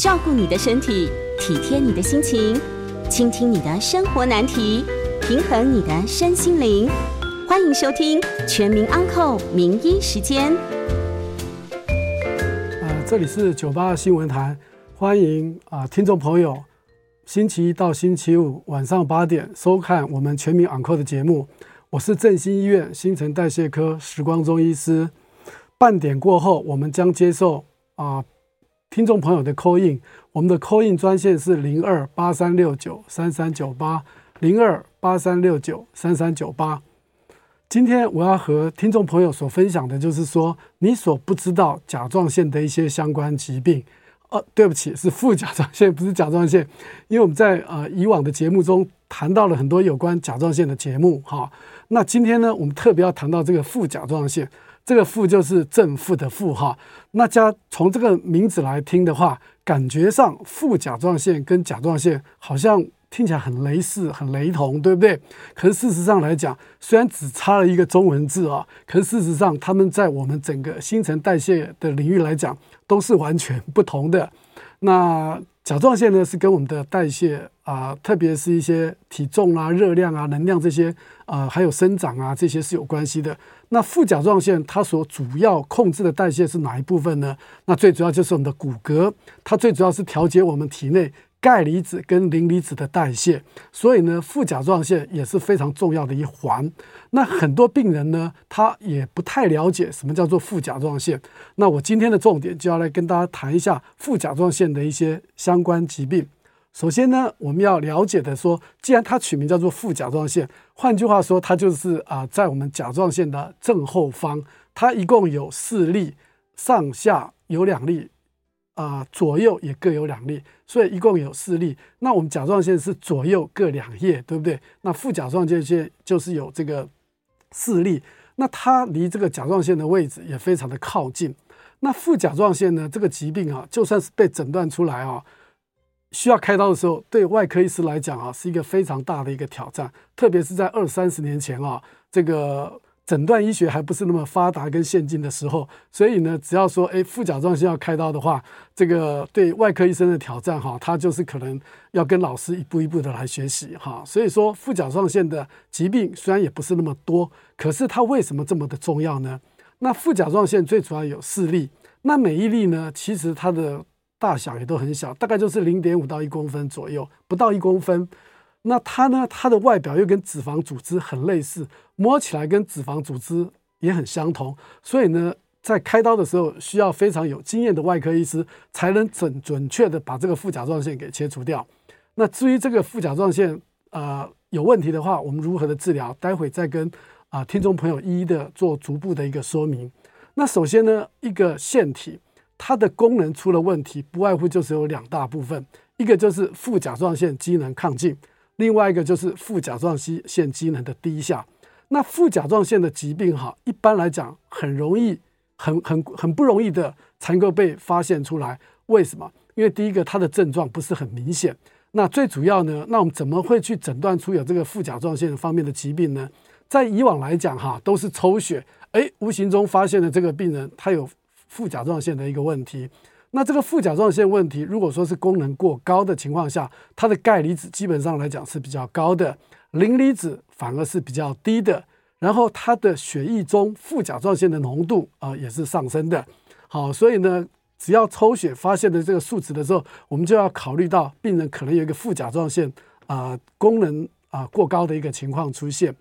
照顾你的身体，体贴你的心情，倾听你的生活难题，平衡你的身心灵。欢迎收听《全民安扣名医时间》。呃，这里是九八新闻台，欢迎啊、听众朋友，星期一到星期五晚上八点收看我们《全民安扣》的节目。我是振兴医院新陈代谢科时光中医师。半点过后，我们将接受啊。听众朋友的 Coin，我们的 Coin 专线是零二八三六九三三九八零二八三六九三三九八。今天我要和听众朋友所分享的就是说，你所不知道甲状腺的一些相关疾病。呃，对不起，是副甲状腺，不是甲状腺，因为我们在呃以往的节目中谈到了很多有关甲状腺的节目哈。那今天呢，我们特别要谈到这个副甲状腺。这个负就是正负的负哈，那加从这个名字来听的话，感觉上副甲状腺跟甲状腺好像听起来很类似、很雷同，对不对？可是事实上来讲，虽然只差了一个中文字啊，可是事实上他们在我们整个新陈代谢的领域来讲，都是完全不同的。那甲状腺呢，是跟我们的代谢啊、特别是一些体重啊、热量啊、能量这些啊、呃，还有生长啊这些是有关系的。那副甲状腺它所主要控制的代谢是哪一部分呢？那最主要就是我们的骨骼，它最主要是调节我们体内。钙离子跟磷离子的代谢，所以呢，副甲状腺也是非常重要的一环。那很多病人呢，他也不太了解什么叫做副甲状腺。那我今天的重点就要来跟大家谈一下副甲状腺的一些相关疾病。首先呢，我们要了解的说，既然它取名叫做副甲状腺，换句话说，它就是啊，在我们甲状腺的正后方，它一共有四粒，上下有两粒。啊、左右也各有两粒，所以一共有四粒。那我们甲状腺是左右各两叶，对不对？那副甲状腺就是有这个四粒，那它离这个甲状腺的位置也非常的靠近。那副甲状腺呢，这个疾病啊，就算是被诊断出来啊，需要开刀的时候，对外科医师来讲啊，是一个非常大的一个挑战，特别是在二三十年前啊，这个。诊断医学还不是那么发达跟先进的时候，所以呢，只要说诶副甲状腺要开刀的话，这个对外科医生的挑战哈，他就是可能要跟老师一步一步的来学习哈。所以说副甲状腺的疾病虽然也不是那么多，可是它为什么这么的重要呢？那副甲状腺最主要有四例，那每一例呢，其实它的大小也都很小，大概就是零点五到一公分左右，不到一公分。那它呢？它的外表又跟脂肪组织很类似，摸起来跟脂肪组织也很相同，所以呢，在开刀的时候需要非常有经验的外科医师才能准准确的把这个副甲状腺给切除掉。那至于这个副甲状腺啊、有问题的话，我们如何的治疗？待会再跟啊、听众朋友一一的做逐步的一个说明。那首先呢，一个腺体它的功能出了问题，不外乎就是有两大部分，一个就是副甲状腺机能亢进。另外一个就是副甲状腺机能的低下。那副甲状腺的疾病哈，一般来讲很容易，很很很不容易的才能够被发现出来。为什么？因为第一个它的症状不是很明显。那最主要呢，那我们怎么会去诊断出有这个副甲状腺方面的疾病呢？在以往来讲哈，都是抽血，诶，无形中发现了这个病人他有副甲状腺的一个问题。那这个副甲状腺问题，如果说是功能过高的情况下，它的钙离子基本上来讲是比较高的，磷离子反而是比较低的，然后它的血液中副甲状腺的浓度啊、也是上升的。好，所以呢，只要抽血发现的这个数值的时候，我们就要考虑到病人可能有一个副甲状腺啊、功能啊、过高的一个情况出现。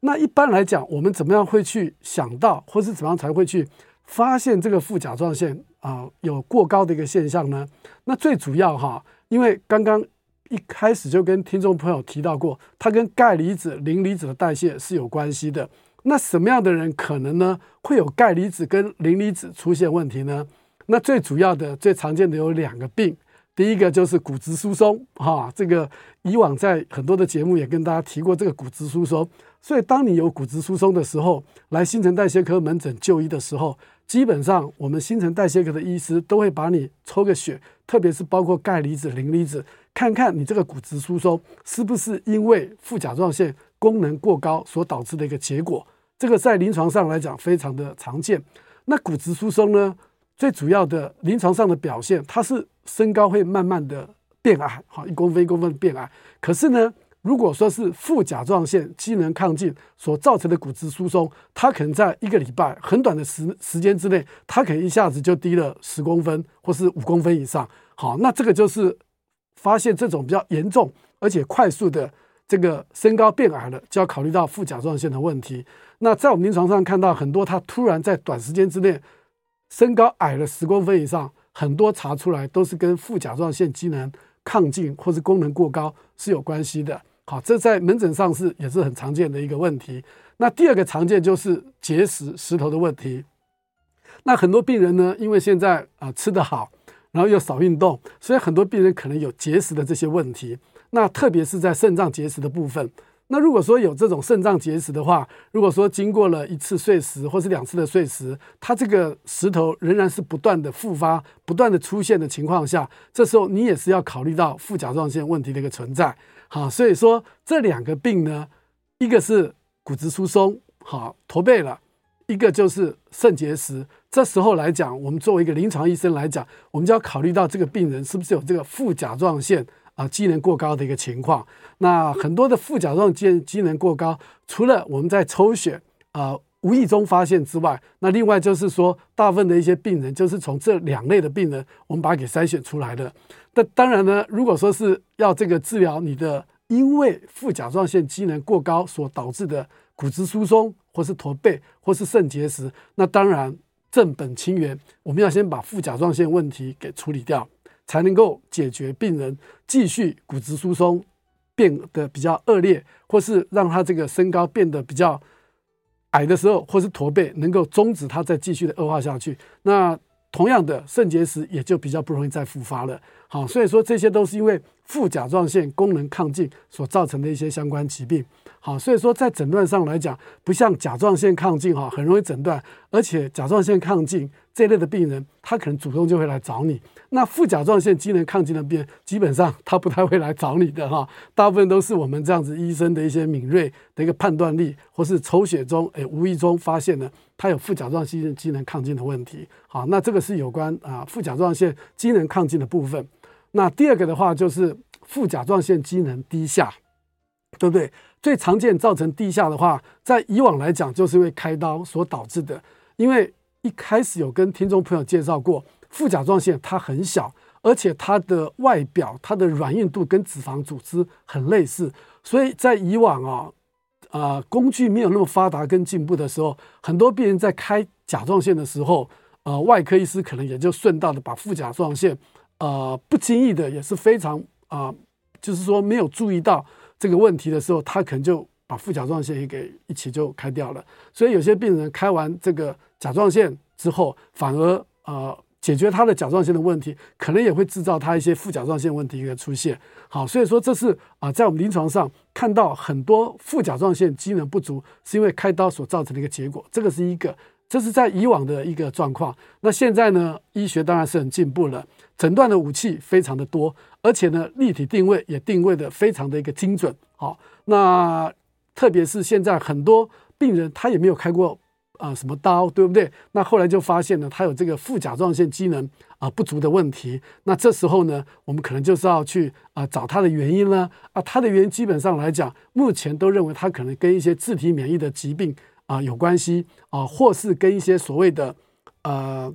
那一般来讲，我们怎么样会去想到，或是怎么样才会去发现这个副甲状腺？啊、有过高的一个现象呢。那最主要哈，因为刚刚一开始就跟听众朋友提到过，它跟钙离子、磷离子的代谢是有关系的。那什么样的人可能呢会有钙离子跟磷离子出现问题呢？那最主要的、最常见的有两个病，第一个就是骨质疏松哈。这个以往在很多的节目也跟大家提过这个骨质疏松。所以当你有骨质疏松的时候，来新陈代谢科门诊就医的时候。基本上，我们新陈代谢科的医师都会把你抽个血，特别是包括钙离子、磷离子，看看你这个骨质疏松是不是因为副甲状腺功能过高所导致的一个结果。这个在临床上来讲非常的常见。那骨质疏松呢，最主要的临床上的表现，它是身高会慢慢的变矮，好，一公分一公分变矮。可是呢，如果说是副甲状腺机能亢进所造成的骨质疏松，它可能在一个礼拜很短的时时间之内，它可能一下子就低了十公分或是五公分以上。好，那这个就是发现这种比较严重而且快速的这个身高变矮了，就要考虑到副甲状腺的问题。那在我们临床上看到很多，他突然在短时间之内身高矮了十公分以上，很多查出来都是跟副甲状腺机能亢进或是功能过高是有关系的。好，这在门诊上是也是很常见的一个问题。那第二个常见就是结石石头的问题。那很多病人呢，因为现在啊、吃得好，然后又少运动，所以很多病人可能有结石的这些问题。那特别是在肾脏结石的部分。那如果说有这种肾脏结石的话，如果说经过了一次碎石或是两次的碎石，它这个石头仍然是不断的复发、不断的出现的情况下，这时候你也是要考虑到副甲状腺问题的一个存在。好，所以说这两个病呢，一个是骨质疏松，好驼背了；一个就是肾结石。这时候来讲，我们作为一个临床医生来讲，我们就要考虑到这个病人是不是有这个副甲状腺啊机能过高的一个情况。那很多的副甲状腺机能过高，除了我们在抽血啊无意中发现之外，那另外就是说，大部分的一些病人就是从这两类的病人，我们把它给筛选出来的。那当然呢，如果说是要这个治疗你的因为副甲状腺机能过高所导致的骨质疏松，或是驼背，或是肾结石，那当然正本清源，我们要先把副甲状腺问题给处理掉，才能够解决病人继续骨质疏松变得比较恶劣，或是让他这个身高变得比较矮的时候，或是驼背，能够终止他再继续的恶化下去。那同样的，肾结石也就比较不容易再复发了。好，所以说这些都是因为副甲状腺功能亢进所造成的一些相关疾病。好，所以说在诊断上来讲，不像甲状腺亢进哈，很容易诊断，而且甲状腺亢进这类的病人，他可能主动就会来找你。那副甲状腺机能亢进的病人，基本上他不太会来找你的哈，大部分都是我们这样子医生的一些敏锐的一个判断力，或是抽血中诶无意中发现呢他有副甲状腺机能亢进的问题。好，那这个是有关啊副甲状腺机能亢进的部分。那第二个的话就是副甲状腺机能低下，对不对？最常见造成低下的话，在以往来讲就是因为开刀所导致的，因为一开始有跟听众朋友介绍过。副甲状腺它很小，而且它的外表、它的软硬度跟脂肪组织很类似，所以在以往啊，呃，工具没有那么发达跟进步的时候，很多病人在开甲状腺的时候，呃，外科医师可能也就顺道的把副甲状腺，呃，不经意的也是非常啊、呃，就是说没有注意到这个问题的时候，他可能就把副甲状腺也给一起就开掉了。所以有些病人开完这个甲状腺之后，反而呃。解决他的甲状腺的问题，可能也会制造他一些副甲状腺问题的出现。好，所以说这是啊，在我们临床上看到很多副甲状腺机能不足，是因为开刀所造成的一个结果。这个是一个，这是在以往的一个状况。那现在呢，医学当然是很进步了，诊断的武器非常的多，而且呢，立体定位也定位的非常的一个精准。好，那特别是现在很多病人他也没有开过。啊、什么刀，对不对？那后来就发现呢，他有这个副甲状腺机能啊、不足的问题。那这时候呢，我们可能就是要去啊、找他的原因了。啊，他的原因基本上来讲，目前都认为他可能跟一些自体免疫的疾病啊、有关系啊，或是跟一些所谓的啊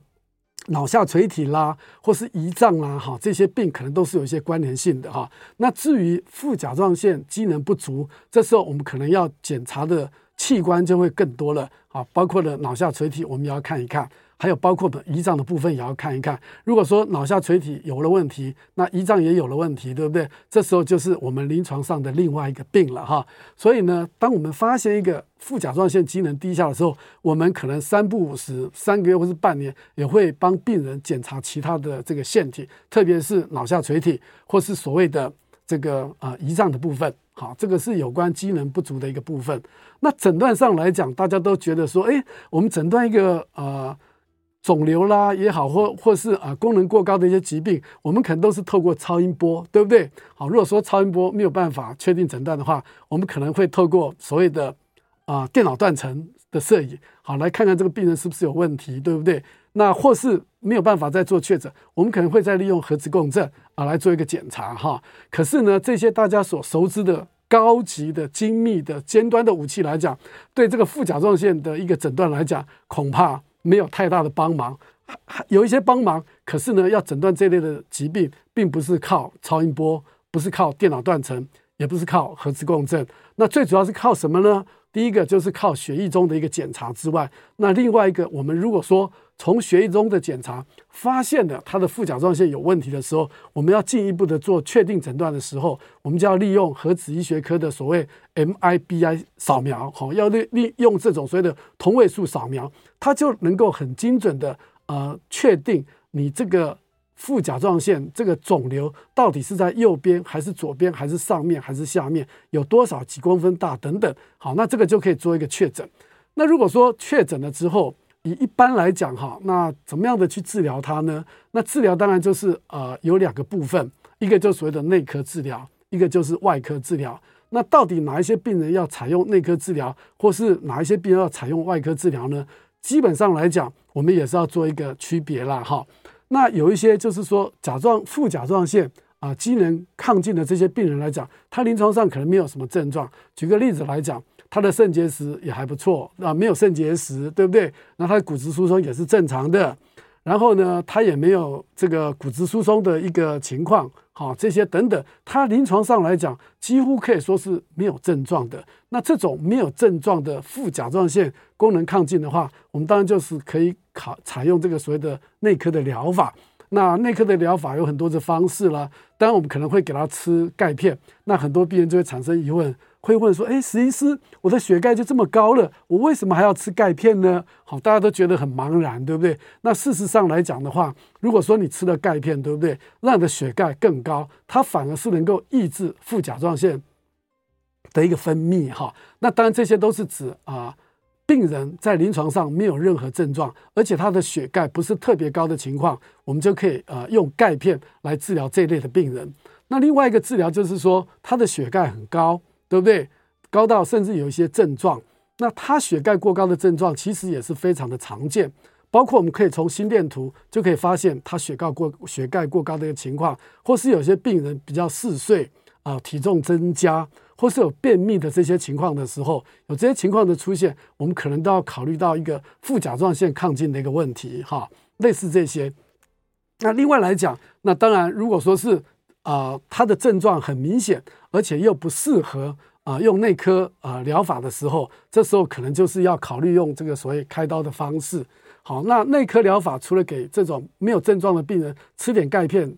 脑下垂体啦，或是胰脏啦，哈，这些病可能都是有一些关联性的哈。那至于副甲状腺机能不足，这时候我们可能要检查的。器官就会更多了啊，包括了脑下垂体，我们也要看一看，还有包括的胰脏的部分也要看一看。如果说脑下垂体有了问题，那胰脏也有了问题，对不对？这时候就是我们临床上的另外一个病了哈。所以呢，当我们发现一个副甲状腺机能低下的时候，我们可能三不五时，三个月或是半年，也会帮病人检查其他的这个腺体，特别是脑下垂体或是所谓的这个啊胰脏的部分。好，这个是有关机能不足的一个部分。那诊断上来讲，大家都觉得说，哎，我们诊断一个呃肿瘤啦也好，或或是啊、功能过高的一些疾病，我们可能都是透过超音波，对不对？好，如果说超音波没有办法确定诊断的话，我们可能会透过所谓的啊、电脑断层的摄影，好来看看这个病人是不是有问题，对不对？那或是没有办法再做确诊，我们可能会再利用核磁共振啊来做一个检查哈。可是呢，这些大家所熟知的高级的、精密的、尖端的武器来讲，对这个副甲状腺的一个诊断来讲，恐怕没有太大的帮忙。有一些帮忙，可是呢，要诊断这类的疾病，并不是靠超音波，不是靠电脑断层，也不是靠核磁共振，那最主要是靠什么呢？第一个就是靠血液中的一个检查之外，那另外一个，我们如果说从血液中的检查发现了他的副甲状腺有问题的时候，我们要进一步的做确定诊断的时候，我们就要利用核子医学科的所谓 MIBI 扫描，好，要利利用这种所谓的同位素扫描，它就能够很精准的呃确定你这个。副甲状腺这个肿瘤到底是在右边还是左边还是上面还是下面，有多少几公分大等等。好，那这个就可以做一个确诊。那如果说确诊了之后，以一般来讲哈，那怎么样的去治疗它呢？那治疗当然就是呃有两个部分，一个就所谓的内科治疗，一个就是外科治疗。那到底哪一些病人要采用内科治疗，或是哪一些病人要采用外科治疗呢？基本上来讲，我们也是要做一个区别啦哈。那有一些就是说甲状副甲状腺啊机能亢进的这些病人来讲，他临床上可能没有什么症状。举个例子来讲，他的肾结石也还不错，啊，没有肾结石，对不对？那他的骨质疏松也是正常的。然后呢，他也没有这个骨质疏松的一个情况，好，这些等等，他临床上来讲，几乎可以说是没有症状的。那这种没有症状的副甲状腺功能亢进的话，我们当然就是可以考采用这个所谓的内科的疗法。那内科的疗法有很多的方式啦，当然我们可能会给他吃钙片，那很多病人就会产生疑问。会问说：“哎，石医师，我的血钙就这么高了，我为什么还要吃钙片呢？”好，大家都觉得很茫然，对不对？那事实上来讲的话，如果说你吃了钙片，对不对？让你的血钙更高，它反而是能够抑制副甲状腺的一个分泌。哈，那当然这些都是指啊，病人在临床上没有任何症状，而且他的血钙不是特别高的情况，我们就可以呃用钙片来治疗这一类的病人。那另外一个治疗就是说，他的血钙很高。对不对？高到甚至有一些症状，那他血钙过高的症状其实也是非常的常见，包括我们可以从心电图就可以发现他血钙过血钙过高的一个情况，或是有些病人比较嗜睡啊，体重增加，或是有便秘的这些情况的时候，有这些情况的出现，我们可能都要考虑到一个副甲状腺亢进的一个问题哈，类似这些。那另外来讲，那当然如果说是。啊、他的症状很明显，而且又不适合啊、用内科啊疗、法的时候，这时候可能就是要考虑用这个所谓开刀的方式。好，那内科疗法除了给这种没有症状的病人吃点钙片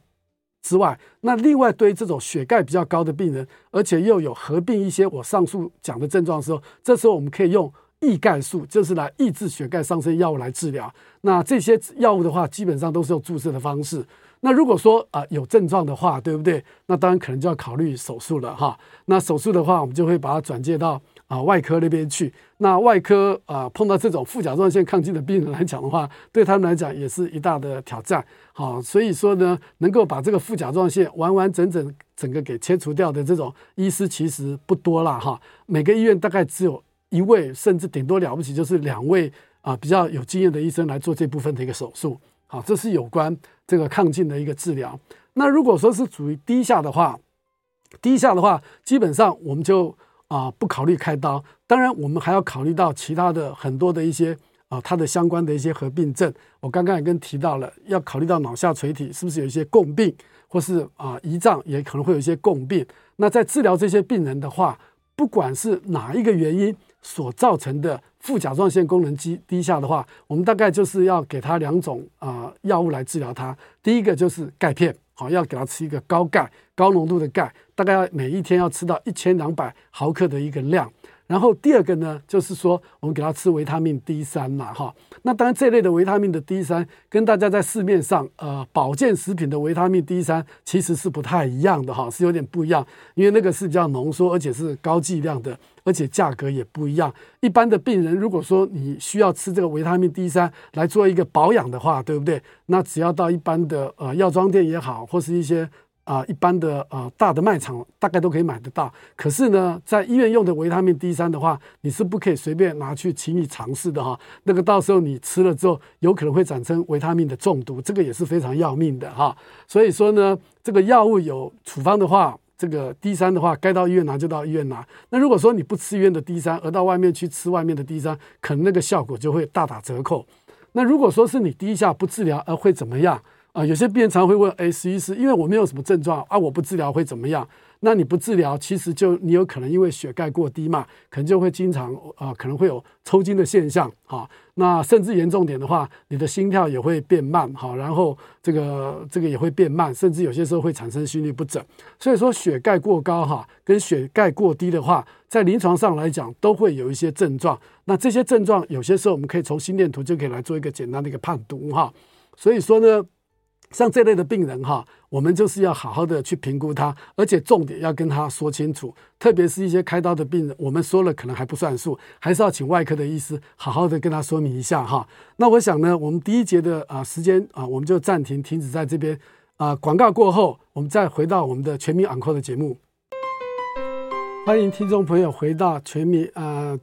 之外，那另外对于这种血钙比较高的病人，而且又有合并一些我上述讲的症状的时候，这时候我们可以用抑钙素，就是来抑制血钙上升药物来治疗。那这些药物的话，基本上都是用注射的方式。那如果说啊、有症状的话，对不对？那当然可能就要考虑手术了哈。那手术的话，我们就会把它转介到啊、外科那边去。那外科啊、碰到这种副甲状腺亢进的病人来讲的话，对他们来讲也是一大的挑战。好，所以说呢，能够把这个副甲状腺完完整整整个给切除掉的这种医师其实不多了哈。每个医院大概只有一位，甚至顶多了不起就是两位啊、比较有经验的医生来做这部分的一个手术。好，这是有关这个亢进的一个治疗。那如果说是属于低下的话，低下的话，基本上我们就啊、不考虑开刀。当然，我们还要考虑到其他的很多的一些啊、它的相关的一些合并症。我刚刚也跟提到了，要考虑到脑下垂体是不是有一些共病，或是啊胰脏也可能会有一些共病。那在治疗这些病人的话，不管是哪一个原因所造成的。副甲状腺功能低低下的话，我们大概就是要给他两种啊、药物来治疗它。第一个就是钙片，好，要给他吃一个高钙、高浓度的钙，大概要每一天要吃到一千两百毫克的一个量。然后第二个呢，就是说我们给他吃维他命 D 三嘛，哈。那当然这类的维他命的 D 三跟大家在市面上呃保健食品的维他命 D 三其实是不太一样的哈，是有点不一样，因为那个是比较浓缩，而且是高剂量的，而且价格也不一样。一般的病人如果说你需要吃这个维他命 D 三来做一个保养的话，对不对？那只要到一般的呃药妆店也好，或是一些啊、一般的呃大的卖场大概都可以买得到。可是呢，在医院用的维他命 D 三的话，你是不可以随便拿去轻易尝试的哈。那个到时候你吃了之后，有可能会产生维他命的中毒，这个也是非常要命的哈。所以说呢，这个药物有处方的话。这个 D 三的话，该到医院拿就到医院拿。那如果说你不吃医院的 D 三，而到外面去吃外面的 D 三，可能那个效果就会大打折扣。那如果说是你第一下不治疗，而会怎么样？啊，有些病人常会问：哎，实医师因为我没有什么症状啊，我不治疗会怎么样？那你不治疗，其实就你有可能因为血钙过低嘛，可能就会经常啊、可能会有抽筋的现象啊。那甚至严重点的话，你的心跳也会变慢哈，然后这个这个也会变慢，甚至有些时候会产生心律不整。所以说血钙过高哈，跟血钙过低的话，在临床上来讲都会有一些症状。那这些症状有些时候我们可以从心电图就可以来做一个简单的一个判读哈。所以说呢。像这类的病人哈，我们就是要好好的去评估他，而且重点要跟他说清楚。特别是一些开刀的病人，我们说了可能还不算数，还是要请外科的医师好好的跟他说明一下哈。那我想呢，我们第一节的啊时间啊，我们就暂停停止在这边啊。广告过后，我们再回到我们的全民昂扣的节目。欢迎听众朋友回到全民啊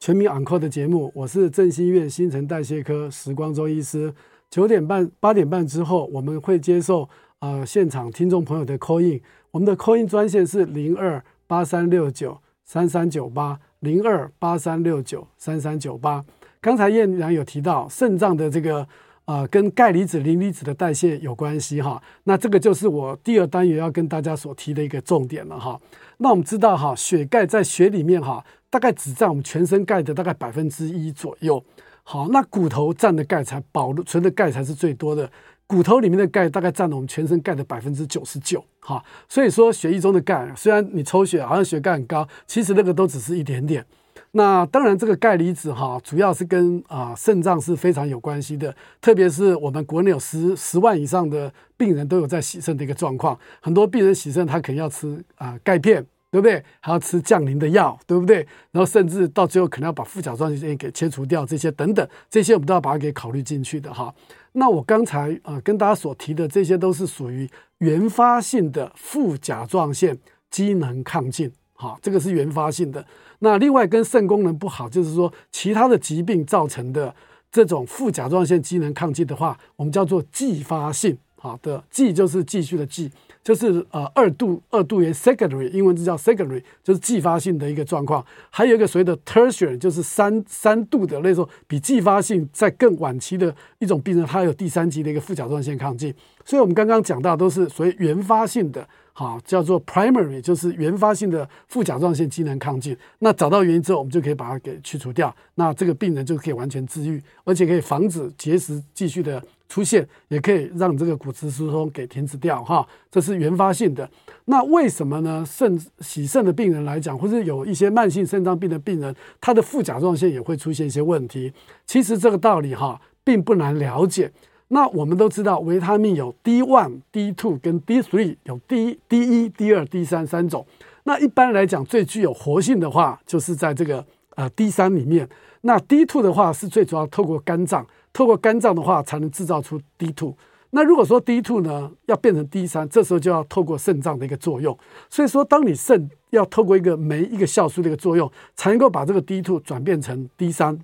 全民昂扣的节目，我是振兴医院新陈代谢科时光周医师。九点半、八点半之后，我们会接受呃现场听众朋友的 call in。我们的 call in 专线是零二八三六九三三九八零二八三六九三三九八。刚才燕良有提到肾脏的这个呃跟钙离子、磷离子的代谢有关系哈，那这个就是我第二单元要跟大家所提的一个重点了哈。那我们知道哈，血钙在血里面哈，大概只占我们全身钙的大概百分之一左右。好，那骨头占的钙才保存的钙才是最多的，骨头里面的钙大概占了我们全身钙的百分之九十九。哈，所以说血液中的钙，虽然你抽血好像血钙很高，其实那个都只是一点点。那当然，这个钙离子哈，主要是跟啊肾脏是非常有关系的，特别是我们国内有十十万以上的病人都有在洗肾的一个状况，很多病人洗肾他可能要吃啊钙片。对不对？还要吃降磷的药，对不对？然后甚至到最后可能要把副甲状腺给切除掉，这些等等，这些我们都要把它给考虑进去的哈。那我刚才啊、跟大家所提的这些都是属于原发性的副甲状腺机能亢进，哈，这个是原发性的。那另外跟肾功能不好，就是说其他的疾病造成的这种副甲状腺机能亢进的话，我们叫做继发性，好的，继就是继续的继。就是呃二度二度元 secondary，英文字叫 secondary，就是继发性的一个状况。还有一个所谓的 tertiary，就是三三度的那种比继发性在更晚期的一种病人，它有第三级的一个副甲状腺亢进。所以我们刚刚讲到都是属于原发性的，好叫做 primary，就是原发性的副甲状腺机能亢进。那找到原因之后，我们就可以把它给去除掉，那这个病人就可以完全治愈，而且可以防止结石继续的。出现也可以让这个骨质疏松给停止掉哈，这是原发性的。那为什么呢？肾洗肾的病人来讲，或者有一些慢性肾脏病的病人，他的副甲状腺也会出现一些问题。其实这个道理哈，并不难了解。那我们都知道，维他命有 D one、D two 跟 D three，有 D D 一、D 二、D 三三种。那一般来讲，最具有活性的话，就是在这个呃 D 三里面。那 D two 的话，是最主要透过肝脏。透过肝脏的话，才能制造出 D2。那如果说 D2 呢，要变成 D3，这时候就要透过肾脏的一个作用。所以说，当你肾要透过一个酶一个酵素的一个作用，才能够把这个 D2 转变成 D3。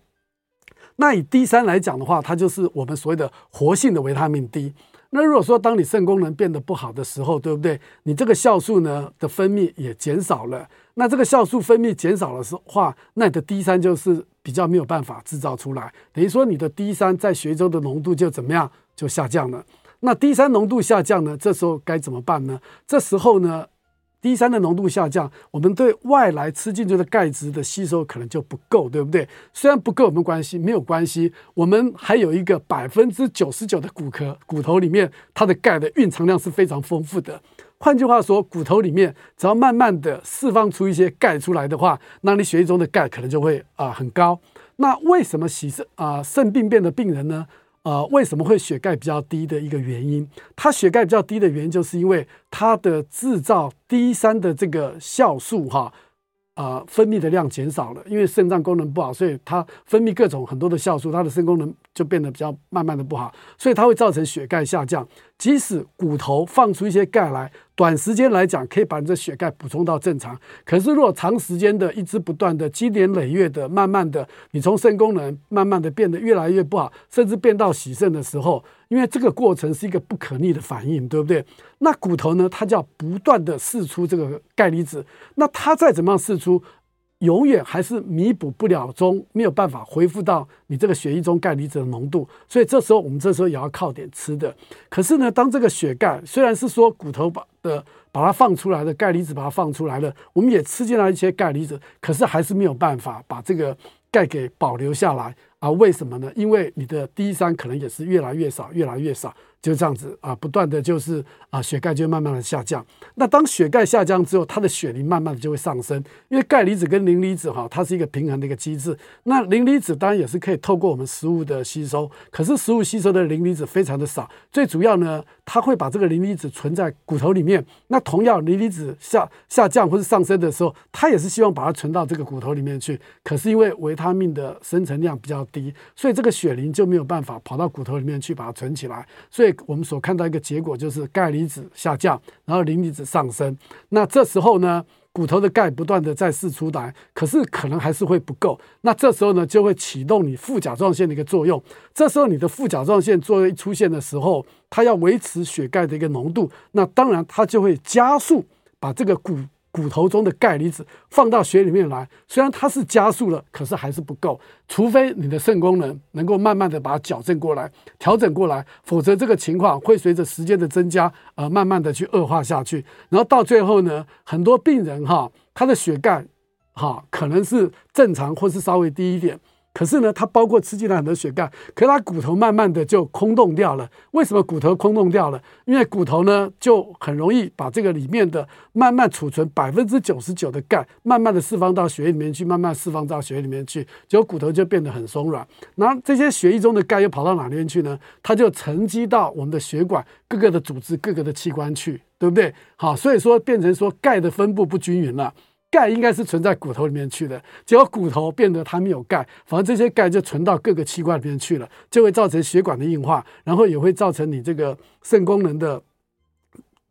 那以 D3 来讲的话，它就是我们所谓的活性的维他命 D。那如果说当你肾功能变得不好的时候，对不对？你这个酵素呢的分泌也减少了。那这个酵素分泌减少了的话，那你的 D 三就是比较没有办法制造出来。等于说你的 D 三在血中的浓度就怎么样？就下降了。那 D 三浓度下降呢？这时候该怎么办呢？这时候呢？D 三的浓度下降，我们对外来吃进去的钙质的吸收可能就不够，对不对？虽然不够，没关系？没有关系，我们还有一个百分之九十九的骨壳，骨头里面它的钙的蕴藏量是非常丰富的。换句话说，骨头里面只要慢慢的释放出一些钙出来的话，那你血液中的钙可能就会啊、很高。那为什么洗肾啊肾病变的病人呢？呃，为什么会血钙比较低的一个原因？它血钙比较低的原因，就是因为它的制造 D 三的这个酵素哈，呃，分泌的量减少了。因为肾脏功能不好，所以它分泌各种很多的酵素，它的肾功能就变得比较慢慢的不好，所以它会造成血钙下降。即使骨头放出一些钙来，短时间来讲可以把你的血钙补充到正常。可是如果长时间的一直不断的积年累月的，慢慢的你从肾功能慢慢的变得越来越不好，甚至变到洗肾的时候，因为这个过程是一个不可逆的反应，对不对？那骨头呢，它就要不断的释出这个钙离子，那它再怎么样释出？永远还是弥补不了中，没有办法恢复到你这个血液中钙离子的浓度，所以这时候我们这时候也要靠点吃的。可是呢，当这个血钙虽然是说骨头把的把它放出来的钙离子把它放出来了，我们也吃进来一些钙离子，可是还是没有办法把这个钙给保留下来啊？为什么呢？因为你的 D 三可能也是越来越少，越来越少。就这样子啊，不断的就是啊，血钙就慢慢的下降。那当血钙下降之后，它的血磷慢慢的就会上升，因为钙离子跟磷离子哈，它是一个平衡的一个机制。那磷离子当然也是可以透过我们食物的吸收，可是食物吸收的磷离子非常的少。最主要呢，它会把这个磷离子存在骨头里面。那同样磷离子下下降或是上升的时候，它也是希望把它存到这个骨头里面去。可是因为维他命的生成量比较低，所以这个血磷就没有办法跑到骨头里面去把它存起来。所以我们所看到一个结果就是钙离子下降，然后磷离子上升。那这时候呢，骨头的钙不断的在释出来，可是可能还是会不够。那这时候呢，就会启动你副甲状腺的一个作用。这时候你的副甲状腺作用一出现的时候，它要维持血钙的一个浓度，那当然它就会加速把这个骨。骨头中的钙离子放到血里面来，虽然它是加速了，可是还是不够。除非你的肾功能能够慢慢的把它矫正过来、调整过来，否则这个情况会随着时间的增加而、慢慢的去恶化下去。然后到最后呢，很多病人哈，他的血钙哈可能是正常或是稍微低一点。可是呢，它包括吃进来很多血钙，可是它骨头慢慢的就空洞掉了。为什么骨头空洞掉了？因为骨头呢就很容易把这个里面的慢慢储存百分之九十九的钙，慢慢的释放到血液里面去，慢慢释放到血液里面去，结果骨头就变得很松软。然后这些血液中的钙又跑到哪边去呢？它就沉积到我们的血管各个的组织、各个的器官去，对不对？好，所以说变成说钙的分布不均匀了。钙应该是存在骨头里面去的，结果骨头变得它没有钙，反而这些钙就存到各个器官里面去了，就会造成血管的硬化，然后也会造成你这个肾功能的。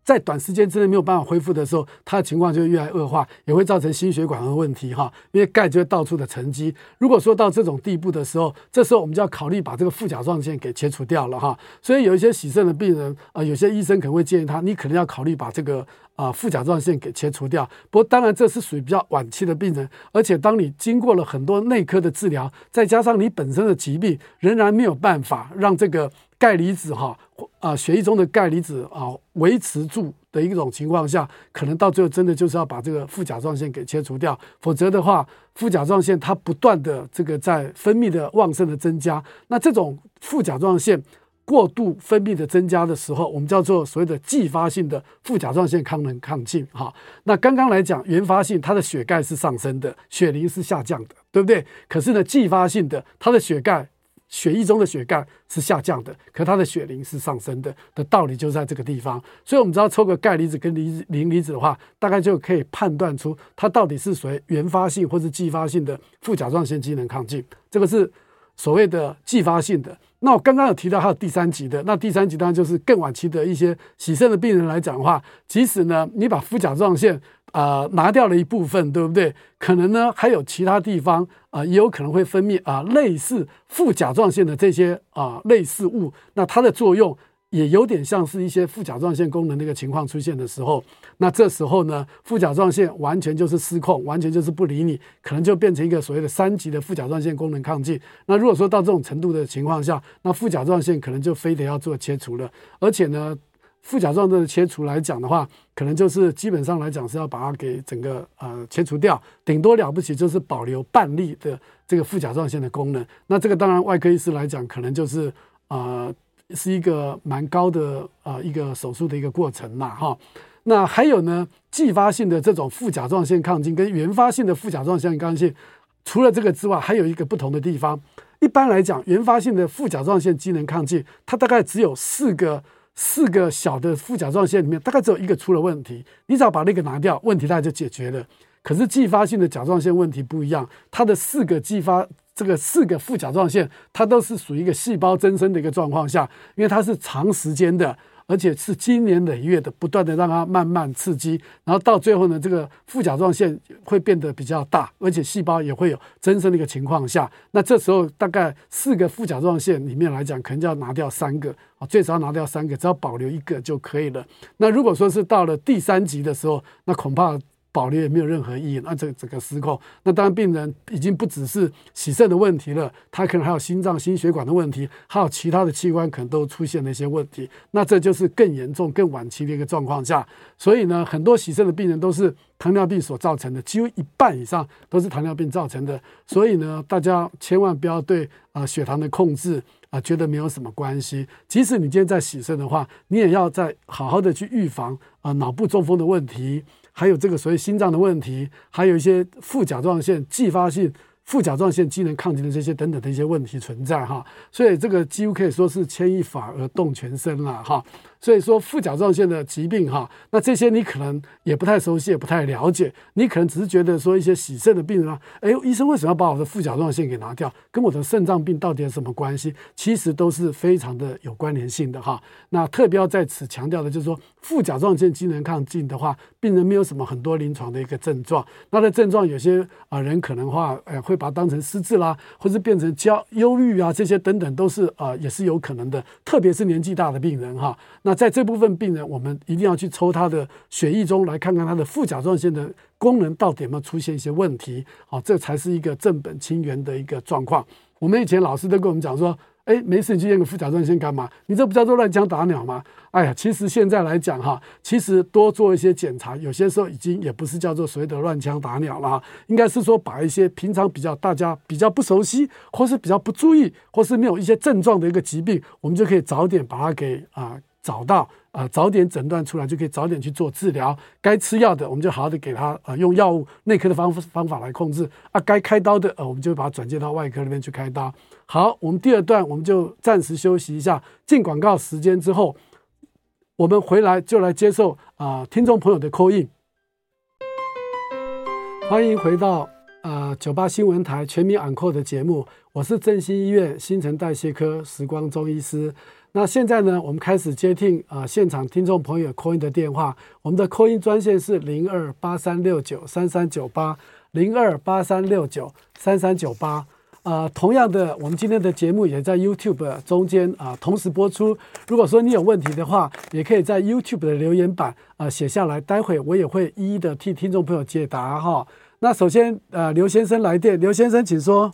在短时间之内没有办法恢复的时候，它的情况就会越来越恶化，也会造成心血管的问题哈。因为钙就会到处的沉积。如果说到这种地步的时候，这时候我们就要考虑把这个副甲状腺给切除掉了哈。所以有一些洗肾的病人啊、有些医生可能会建议他，你可能要考虑把这个啊、副甲状腺给切除掉。不过当然这是属于比较晚期的病人，而且当你经过了很多内科的治疗，再加上你本身的疾病，仍然没有办法让这个。钙离子哈啊，血液中的钙离子啊维持住的一种情况下，可能到最后真的就是要把这个副甲状腺给切除掉，否则的话，副甲状腺它不断的这个在分泌的旺盛的增加，那这种副甲状腺过度分泌的增加的时候，我们叫做所谓的继发性的副甲状腺亢能亢进哈。那刚刚来讲，原发性它的血钙是上升的，血磷是下降的，对不对？可是呢，继发性的它的血钙。血液中的血钙是下降的，可它的血磷是上升的，的道理就在这个地方。所以，我们只要抽个钙离子跟磷磷离子的话，大概就可以判断出它到底是属于原发性或是继发性的副甲状腺机能亢进。这个是所谓的继发性的。那我刚刚有提到还有第三级的，那第三级当然就是更晚期的一些洗肾的病人来讲的话，即使呢你把副甲状腺啊、拿掉了一部分，对不对？可能呢还有其他地方啊、也有可能会分泌啊、类似副甲状腺的这些啊、类似物，那它的作用。也有点像是一些副甲状腺功能的一个情况出现的时候，那这时候呢，副甲状腺完全就是失控，完全就是不理你，可能就变成一个所谓的三级的副甲状腺功能亢进。那如果说到这种程度的情况下，那副甲状腺可能就非得要做切除了。而且呢，副甲状腺的切除来讲的话，可能就是基本上来讲是要把它给整个呃切除掉，顶多了不起就是保留半粒的这个副甲状腺的功能。那这个当然外科医师来讲，可能就是呃。是一个蛮高的呃一个手术的一个过程嘛哈，那还有呢，继发性的这种副甲状腺亢进跟原发性的副甲状腺亢进，除了这个之外，还有一个不同的地方。一般来讲，原发性的副甲状腺机能亢进，它大概只有四个四个小的副甲状腺里面，大概只有一个出了问题，你只要把那个拿掉，问题大概就解决了。可是继发性的甲状腺问题不一样，它的四个继发。这个四个副甲状腺，它都是属于一个细胞增生的一个状况下，因为它是长时间的而且是经年累月的不断的让它慢慢刺激，然后到最后呢，这个副甲状腺会变得比较大，而且细胞也会有增生的一个情况下，那这时候大概四个副甲状腺里面来讲，可能就要拿掉三个啊，最少要拿掉三个，只要保留一个就可以了。那如果说是到了第三级的时候，那恐怕。保留也没有任何意义，那这整个失控，那当然病人已经不只是洗肾的问题了，他可能还有心脏、心血管的问题，还有其他的器官可能都出现了一些问题，那这就是更严重、更晚期的一个状况下。所以呢，很多洗肾的病人都是糖尿病所造成的，几乎一半以上都是糖尿病造成的。所以呢，大家千万不要对啊、血糖的控制啊、觉得没有什么关系，即使你今天在洗肾的话，你也要再好好的去预防啊、脑部中风的问题。还有这个所谓心脏的问题，还有一些副甲状腺继发性副甲状腺机能亢进的这些等等的一些问题存在哈，所以这个几乎可以说是牵一发而动全身了哈。所以说副甲状腺的疾病哈，那这些你可能也不太熟悉，也不太了解。你可能只是觉得说一些洗肾的病人啊，哎，医生为什么要把我的副甲状腺给拿掉？跟我的肾脏病到底有什么关系？其实都是非常的有关联性的哈。那特别要在此强调的就是说，副甲状腺机能亢进的话，病人没有什么很多临床的一个症状。那的症状有些啊人可能话，呃，会把它当成失智啦，或是变成焦忧郁啊，这些等等都是啊也是有可能的。特别是年纪大的病人哈。那在这部分病人，我们一定要去抽他的血液中来看看他的副甲状腺的功能到底有没有出现一些问题，好，这才是一个正本清源的一个状况。我们以前老师都跟我们讲说。哎，没事，你去验个副甲状腺干嘛？你这不叫做乱枪打鸟吗？哎呀，其实现在来讲哈，其实多做一些检查，有些时候已经也不是叫做所谓的乱枪打鸟了哈，应该是说把一些平常比较大家比较不熟悉，或是比较不注意，或是没有一些症状的一个疾病，我们就可以早点把它给啊、找到啊、早点诊断出来，就可以早点去做治疗。该吃药的，我们就好好的给他啊、呃，用药物内科的方方法来控制啊。该开刀的，呃，我们就把它转介到外科那边去开刀。好，我们第二段我们就暂时休息一下，进广告时间之后，我们回来就来接受啊、听众朋友的 call in。欢迎回到啊九八新闻台全民 Uncle 的节目，我是振兴医院新陈代谢科时光中医师。那现在呢，我们开始接听啊、现场听众朋友 call 的电话，我们的 call in 专线是零二八三六九三三九八零二八三六九三三九八。啊、呃，同样的，我们今天的节目也在 YouTube 中间啊、同时播出。如果说你有问题的话，也可以在 YouTube 的留言板啊、写下来，待会我也会一一的替听众朋友解答哈。那首先，呃，刘先生来电，刘先生请说。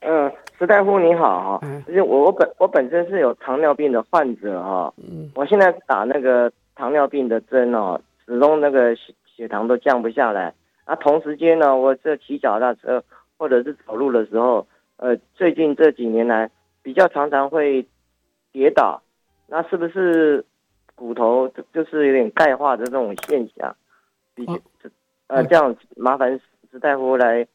嗯、呃，石大夫你好哈，就是我我本我本身是有糖尿病的患者哈，嗯，我现在打那个糖尿病的针哦，始终那个血血糖都降不下来。啊，同时间呢，我这骑脚踏车。或者是走路的时候，呃，最近这几年来比较常常会跌倒，那是不是骨头就是有点钙化的这种现象？比较，呃，这样麻烦石大夫来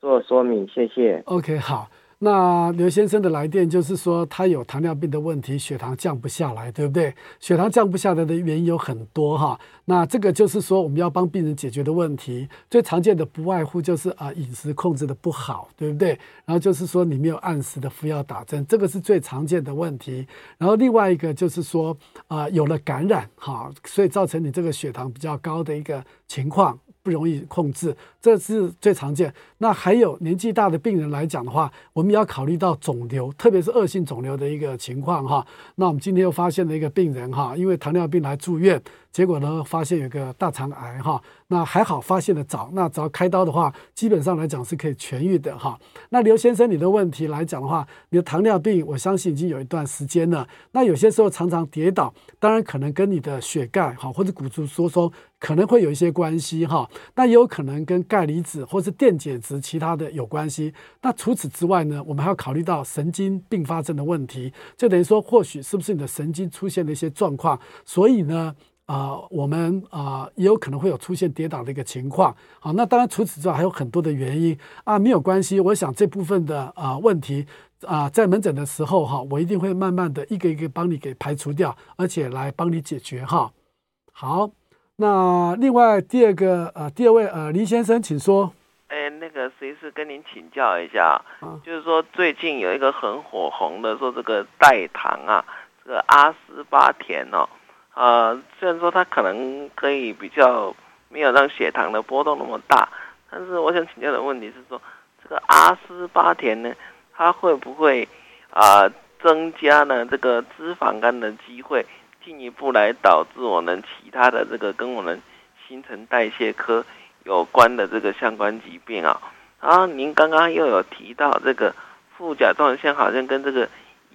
做说明，谢谢。OK，好。那刘先生的来电就是说，他有糖尿病的问题，血糖降不下来，对不对？血糖降不下来的原因有很多哈。那这个就是说，我们要帮病人解决的问题，最常见的不外乎就是啊饮食控制的不好，对不对？然后就是说你没有按时的服药打针，这个是最常见的问题。然后另外一个就是说啊有了感染哈，所以造成你这个血糖比较高的一个情况。不容易控制，这是最常见。那还有年纪大的病人来讲的话，我们也要考虑到肿瘤，特别是恶性肿瘤的一个情况哈。那我们今天又发现了一个病人哈，因为糖尿病来住院。结果呢，发现有个大肠癌哈，那还好发现的早，那只要开刀的话，基本上来讲是可以痊愈的哈。那刘先生，你的问题来讲的话，你的糖尿病，我相信已经有一段时间了。那有些时候常常跌倒，当然可能跟你的血钙哈或者骨质疏松可能会有一些关系哈。那也有可能跟钙离子或是电解质其他的有关系。那除此之外呢，我们还要考虑到神经并发症的问题，就等于说或许是不是你的神经出现了一些状况，所以呢。啊、呃，我们啊、呃、也有可能会有出现跌倒的一个情况。好，那当然除此之外还有很多的原因啊，没有关系。我想这部分的啊、呃、问题啊、呃，在门诊的时候哈，我一定会慢慢的一个一个帮你给排除掉，而且来帮你解决哈。好，那另外第二个呃，第二位呃，林先生，请说。哎，那个随时跟您请教一下，啊、就是说最近有一个很火红的说这个代糖啊，这个阿斯巴甜哦。呃，虽然说它可能可以比较没有让血糖的波动那么大，但是我想请教的问题是说，这个阿斯巴甜呢，它会不会啊、增加呢这个脂肪肝的机会，进一步来导致我们其他的这个跟我们新陈代谢科有关的这个相关疾病啊？然后您刚刚又有提到这个副甲状腺好像跟这个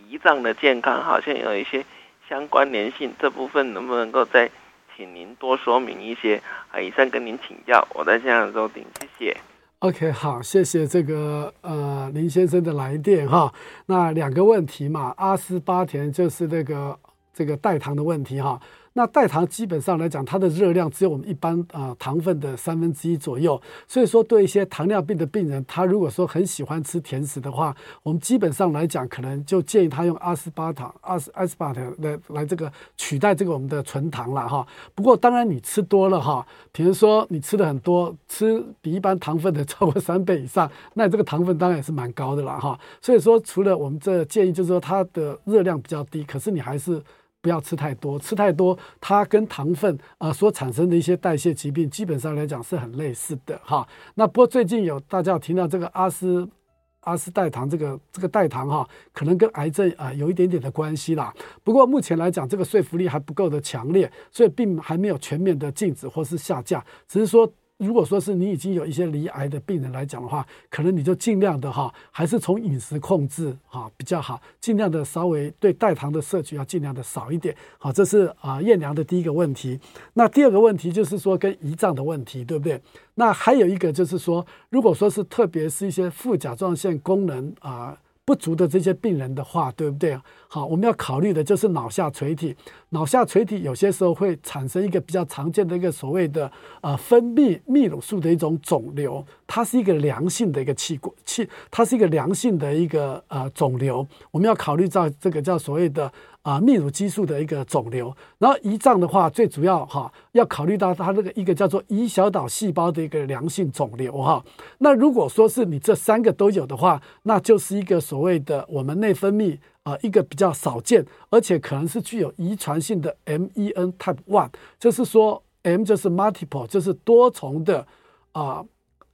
胰脏的健康好像有一些相关联性，这部分能不能够再请您多说明一些？啊，以上跟您请教，我在现场收听，谢谢。OK，好，谢谢这个呃林先生的来电哈。那两个问题嘛，阿斯巴甜就是那个这个代糖的问题哈。那代糖基本上来讲，它的热量只有我们一般啊、糖分的三分之一左右，所以说对一些糖尿病的病人，他如果说很喜欢吃甜食的话，我们基本上来讲，可能就建议他用阿斯巴糖、阿斯阿斯巴糖来来这个取代这个我们的纯糖了哈。不过当然你吃多了哈，比如说你吃的很多，吃比一般糖分的 超过三倍以上，那这个糖分当然也是蛮高的了哈。所以说除了我们这建议，就是说它的热量比较低，可是你还是。不要吃太多，吃太多，它跟糖分啊、所产生的一些代谢疾病，基本上来讲是很类似的哈。那不过最近有大家有听到这个阿斯阿斯代糖这个这个代糖哈，可能跟癌症啊、有一点点的关系啦。不过目前来讲，这个说服力还不够的强烈，所以并还没有全面的禁止或是下架，只是说。如果说是你已经有一些罹癌的病人来讲的话，可能你就尽量的哈，还是从饮食控制哈比较好，尽量的稍微对代糖的摄取要尽量的少一点。好，这是啊燕良的第一个问题。那第二个问题就是说跟胰脏的问题，对不对？那还有一个就是说，如果说是特别是一些副甲状腺功能啊。不足的这些病人的话，对不对？好，我们要考虑的就是脑下垂体。脑下垂体有些时候会产生一个比较常见的一个所谓的呃分泌泌乳素的一种肿瘤，它是一个良性的一个器官器，它是一个良性的一个呃肿瘤。我们要考虑到这个叫所谓的。啊，泌乳激素的一个肿瘤，然后胰脏的话，最主要哈要考虑到它这个一个叫做胰小岛细胞的一个良性肿瘤哈。那如果说是你这三个都有的话，那就是一个所谓的我们内分泌啊一个比较少见，而且可能是具有遗传性的 MEN type one，就是说 M 就是 multiple，就是多重的啊，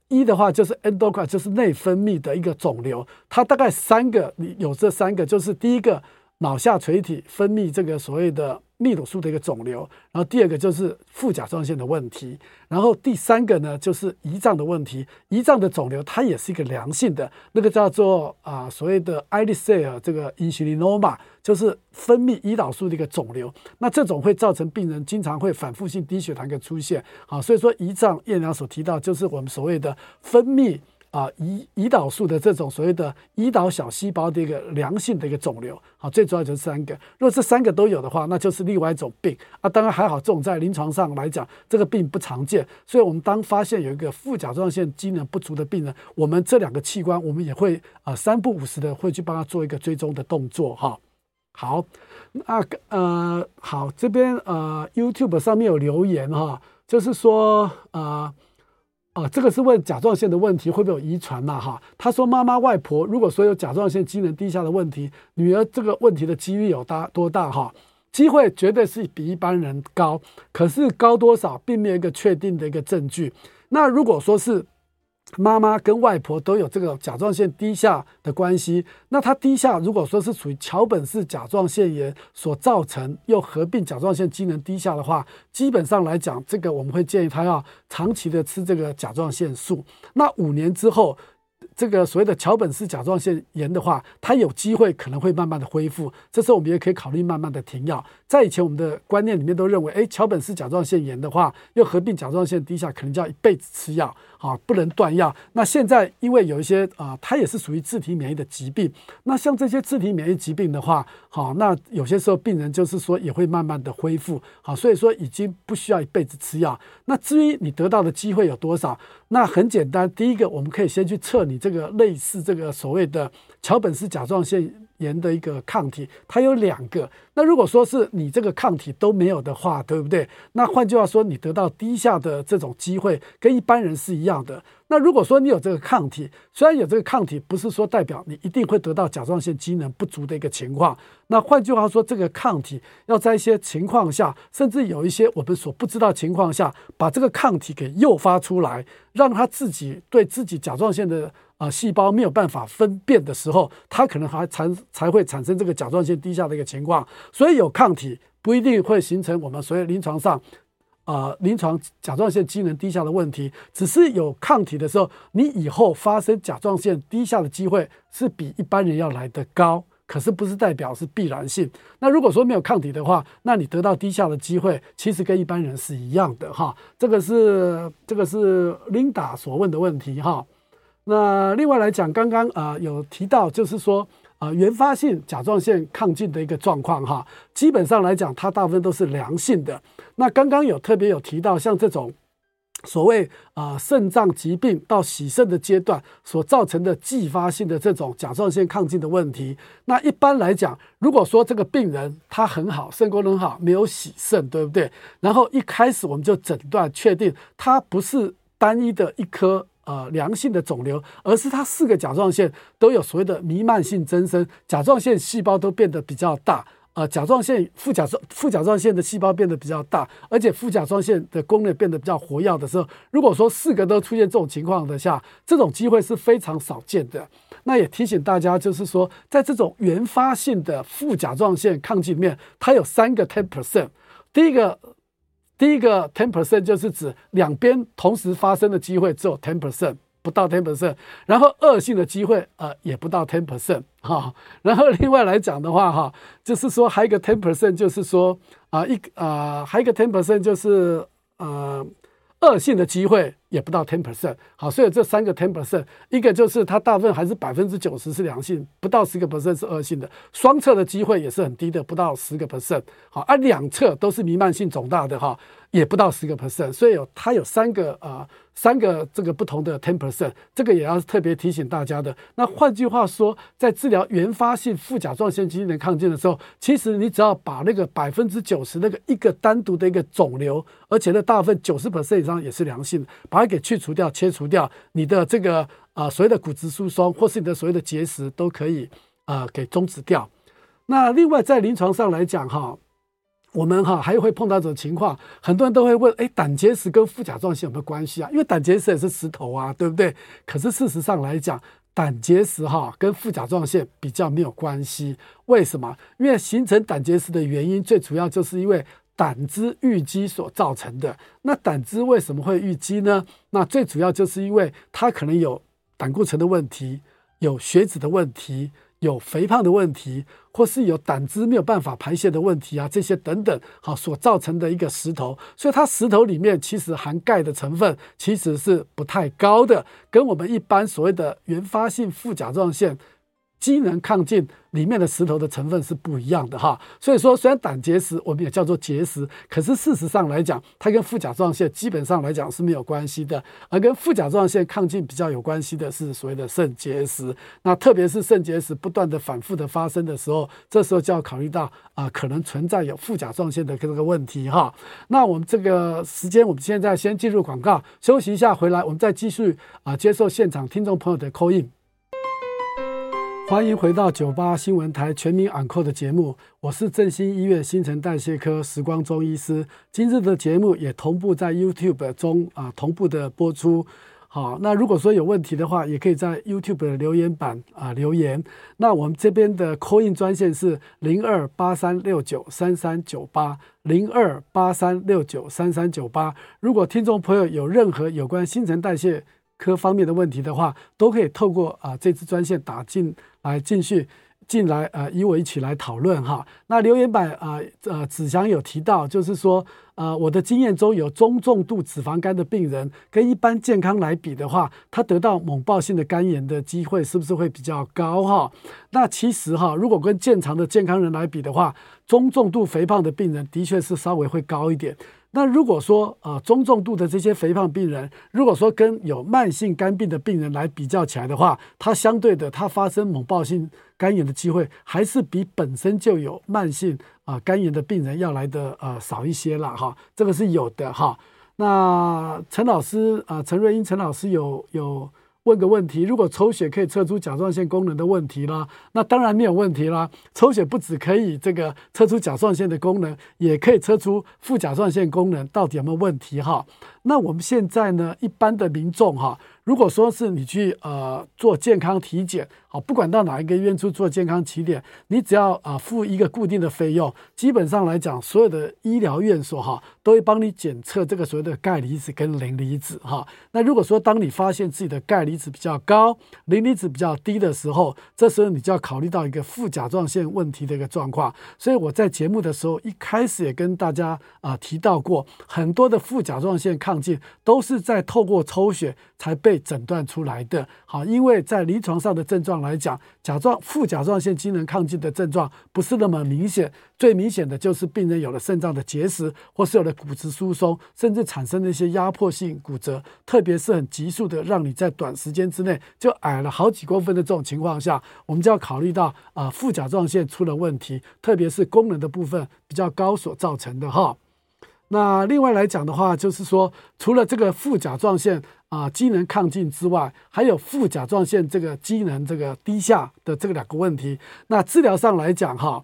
一的话就是 endocrine，就是内分泌的一个肿瘤。它大概三个，你有这三个，就是第一个。脑下垂体分泌这个所谓的泌乳素的一个肿瘤，然后第二个就是副甲状腺的问题，然后第三个呢就是胰脏的问题。胰脏的肿瘤它也是一个良性的，那个叫做啊、所谓的 islet cell 这个 insulinoma，就是分泌胰岛素的一个肿瘤。那这种会造成病人经常会反复性低血糖的出现。好，所以说胰脏彦良所提到就是我们所谓的分泌。啊，胰胰岛素的这种所谓的胰岛小细胞的一个良性的一个肿瘤，好，最主要就是三个。如果这三个都有的话，那就是另外一种病啊。当然还好，这种在临床上来讲，这个病不常见。所以，我们当发现有一个副甲状腺机能不足的病人，我们这两个器官，我们也会啊三不五时的会去帮他做一个追踪的动作哈。好，那呃好，这边呃 YouTube 上面有留言哈，就是说呃。啊，这个是问甲状腺的问题会不会有遗传嘛？哈，他说妈妈外婆如果说有甲状腺机能低下的问题，女儿这个问题的几率有大多大？哈，机会绝对是比一般人高，可是高多少并没有一个确定的一个证据。那如果说是。妈妈跟外婆都有这个甲状腺低下的关系，那它低下如果说是属于桥本氏甲状腺炎所造成，又合并甲状腺机能低下的话，基本上来讲，这个我们会建议他要长期的吃这个甲状腺素。那五年之后。这个所谓的桥本氏甲状腺炎的话，它有机会可能会慢慢的恢复，这时候我们也可以考虑慢慢的停药。在以前我们的观念里面都认为，哎，桥本氏甲状腺炎的话，又合并甲状腺低下，可能就要一辈子吃药，啊，不能断药。那现在因为有一些啊，它也是属于自体免疫的疾病，那像这些自体免疫疾病的话，好，那有些时候病人就是说也会慢慢的恢复，好，所以说已经不需要一辈子吃药。那至于你得到的机会有多少？那很简单，第一个我们可以先去测你这个类似这个所谓的桥本氏甲状腺炎的一个抗体，它有两个。那如果说是你这个抗体都没有的话，对不对？那换句话说，你得到低下的这种机会跟一般人是一样的。那如果说你有这个抗体，虽然有这个抗体，不是说代表你一定会得到甲状腺机能不足的一个情况。那换句话说，这个抗体要在一些情况下，甚至有一些我们所不知道情况下，把这个抗体给诱发出来，让他自己对自己甲状腺的啊、细胞没有办法分辨的时候，它可能还产才会产生这个甲状腺低下的一个情况。所以有抗体不一定会形成我们所谓临床上。啊、呃，临床甲状腺机能低下的问题，只是有抗体的时候，你以后发生甲状腺低下的机会是比一般人要来得高，可是不是代表是必然性。那如果说没有抗体的话，那你得到低下的机会其实跟一般人是一样的哈。这个是这个是 Linda 所问的问题哈。那另外来讲，刚刚啊有提到就是说。啊，原发性甲状腺亢进的一个状况哈，基本上来讲，它大部分都是良性的。那刚刚有特别有提到，像这种所谓啊肾脏疾病到洗肾的阶段所造成的继发性的这种甲状腺亢进的问题。那一般来讲，如果说这个病人他很好，肾功能好，没有洗肾，对不对？然后一开始我们就诊断确定，它不是单一的一颗。呃，良性的肿瘤，而是它四个甲状腺都有所谓的弥漫性增生，甲状腺细胞都变得比较大，呃，甲状腺副甲状副甲状腺的细胞变得比较大，而且副甲状腺的功能变得比较活跃的时候，如果说四个都出现这种情况的下，这种机会是非常少见的。那也提醒大家，就是说，在这种原发性的副甲状腺亢进里面，它有三个 ten percent，第一个。第一个 ten percent 就是指两边同时发生的机会只有 ten percent，不到 ten percent，然后恶性的机会呃也不到 ten percent 哈，然后另外来讲的话哈，就是说还有一个 ten percent 就是说啊一啊还有一个 ten percent 就是呃恶性的机会也不到 ten percent，好，所以这三个 ten percent，一个就是它大部分还是百分之九十是良性，不到十个 percent 是恶性的，双侧的机会也是很低的，不到十个 percent，好，而两侧都是弥漫性肿大的哈。也不到十个 percent，所以有它有三个啊、三个这个不同的 ten percent，这个也要特别提醒大家的。那换句话说，在治疗原发性副甲状腺机能亢进的时候，其实你只要把那个百分之九十那个一个单独的一个肿瘤，而且呢大部分九十 percent 以上也是良性，把把它给去除掉、切除掉，你的这个啊、所谓的骨质疏松或是你的所谓的结石都可以啊、给终止掉。那另外在临床上来讲哈。我们哈还会碰到这种情况，很多人都会问：哎，胆结石跟副甲状腺有没有关系啊？因为胆结石也是石头啊，对不对？可是事实上来讲，胆结石哈跟副甲状腺比较没有关系。为什么？因为形成胆结石的原因最主要就是因为胆汁淤积所造成的。那胆汁为什么会淤积呢？那最主要就是因为它可能有胆固醇的问题，有血脂的问题。有肥胖的问题，或是有胆汁没有办法排泄的问题啊，这些等等，好，所造成的一个石头，所以它石头里面其实含钙的成分其实是不太高的，跟我们一般所谓的原发性副甲状腺机能亢进里面的石头的成分是不一样的哈，所以说虽然胆结石我们也叫做结石，可是事实上来讲，它跟副甲状腺基本上来讲是没有关系的，而跟副甲状腺亢进比较有关系的是所谓的肾结石。那特别是肾结石不断的反复的发生的时候，这时候就要考虑到啊、可能存在有副甲状腺的这个问题哈。那我们这个时间，我们现在先进入广告，休息一下，回来我们再继续啊、接受现场听众朋友的 call in。欢迎回到九八新闻台全民昂扣的节目，我是振兴医院新陈代谢科时光中医师。今日的节目也同步在 YouTube 中啊同步的播出。好，那如果说有问题的话，也可以在 YouTube 的留言板啊留言。那我们这边的 call in 专线是零二八三六九三三九八零二八三六九三三九八。如果听众朋友有任何有关新陈代谢科方面的问题的话，都可以透过啊这支专线打进。来进去进来，呃，与我一起来讨论哈。那留言板啊，呃，子祥有提到，就是说，呃，我的经验中有中重度脂肪肝的病人，跟一般健康来比的话，他得到猛暴性的肝炎的机会是不是会比较高哈？那其实哈，如果跟正常的健康人来比的话，中重度肥胖的病人的确是稍微会高一点。那如果说呃中重度的这些肥胖病人，如果说跟有慢性肝病的病人来比较起来的话，它相对的，它发生猛暴性肝炎的机会，还是比本身就有慢性啊、肝炎的病人要来的呃少一些了哈，这个是有的哈。那陈老师啊，陈瑞英陈老师有有。问个问题：如果抽血可以测出甲状腺功能的问题啦，那当然没有问题啦。抽血不止可以这个测出甲状腺的功能，也可以测出副甲状腺功能到底有没有问题哈。那我们现在呢，一般的民众哈。如果说是你去呃做健康体检，好，不管到哪一个医院去做健康体检，你只要啊付一个固定的费用，基本上来讲，所有的医疗院所哈都会帮你检测这个所谓的钙离子跟磷离子哈。那如果说当你发现自己的钙离子比较高，磷离子比较低的时候，这时候你就要考虑到一个副甲状腺问题的一个状况。所以我在节目的时候一开始也跟大家啊提到过，很多的副甲状腺亢进都是在透过抽血才被。诊断出来的好，因为在临床上的症状来讲，甲状副甲状腺机能亢进的症状不是那么明显，最明显的就是病人有了肾脏的结石，或是有了骨质疏松，甚至产生了一些压迫性骨折，特别是很急速的，让你在短时间之内就矮了好几公分的这种情况下，我们就要考虑到啊副甲状腺出了问题，特别是功能的部分比较高所造成的哈。那另外来讲的话，就是说除了这个副甲状腺。啊，机能亢进之外，还有副甲状腺这个机能这个低下的这个两个问题。那治疗上来讲，哈，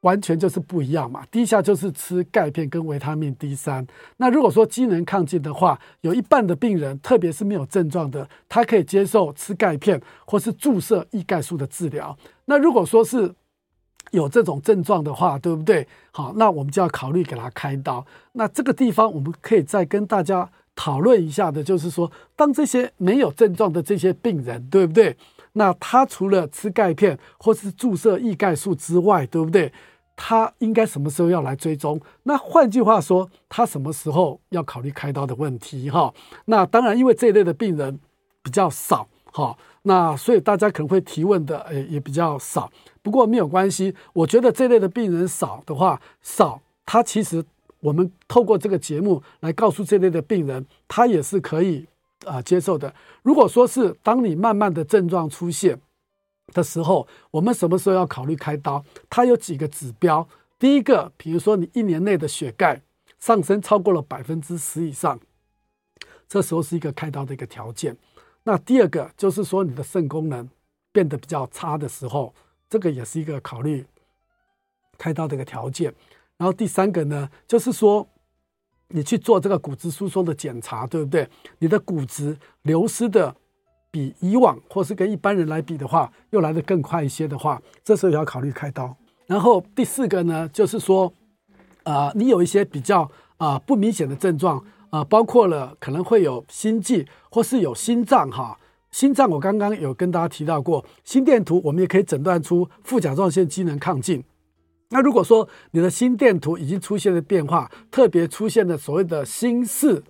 完全就是不一样嘛。低下就是吃钙片跟维他命 D 三。那如果说机能亢进的话，有一半的病人，特别是没有症状的，他可以接受吃钙片或是注射抑钙素的治疗。那如果说是有这种症状的话，对不对？好，那我们就要考虑给他开刀。那这个地方我们可以再跟大家。讨论一下的，就是说，当这些没有症状的这些病人，对不对？那他除了吃钙片或是注射抑钙素之外，对不对？他应该什么时候要来追踪？那换句话说，他什么时候要考虑开刀的问题？哈，那当然，因为这一类的病人比较少，哈，那所以大家可能会提问的，诶，也比较少。不过没有关系，我觉得这类的病人少的话，少，他其实。我们透过这个节目来告诉这类的病人，他也是可以啊、呃、接受的。如果说是当你慢慢的症状出现的时候，我们什么时候要考虑开刀？它有几个指标。第一个，比如说你一年内的血钙上升超过了百分之十以上，这时候是一个开刀的一个条件。那第二个就是说你的肾功能变得比较差的时候，这个也是一个考虑开刀的一个条件。然后第三个呢，就是说，你去做这个骨质疏松的检查，对不对？你的骨质流失的比以往或是跟一般人来比的话，又来得更快一些的话，这时候也要考虑开刀。然后第四个呢，就是说，啊、呃，你有一些比较啊、不明显的症状啊、包括了可能会有心悸或是有心脏哈，心脏我刚刚有跟大家提到过，心电图我们也可以诊断出副甲状腺机能亢进。那如果说你的心电图已经出现了变化，特别出现了所谓的心室，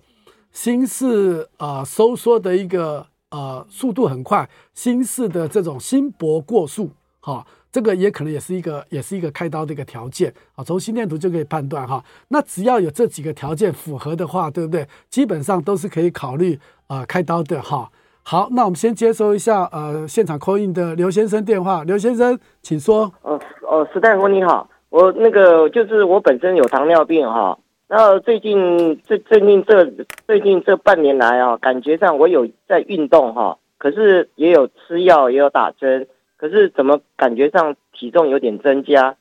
心室啊、收缩的一个呃速度很快，心室的这种心搏过速，哈、这个也可能也是一个也是一个开刀的一个条件啊。从心电图就可以判断哈、那只要有这几个条件符合的话，对不对？基本上都是可以考虑啊、开刀的哈、好，那我们先接收一下呃现场 call in 的刘先生电话，刘先生请说。哦哦，史大夫你好。我那个就是我本身有糖尿病哈，然后最近最最近这最近这半年来啊，感觉上我有在运动哈，可是也有吃药也有打针，可是怎么感觉上体重有点增加？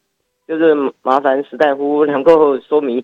就是麻烦史大夫能够说明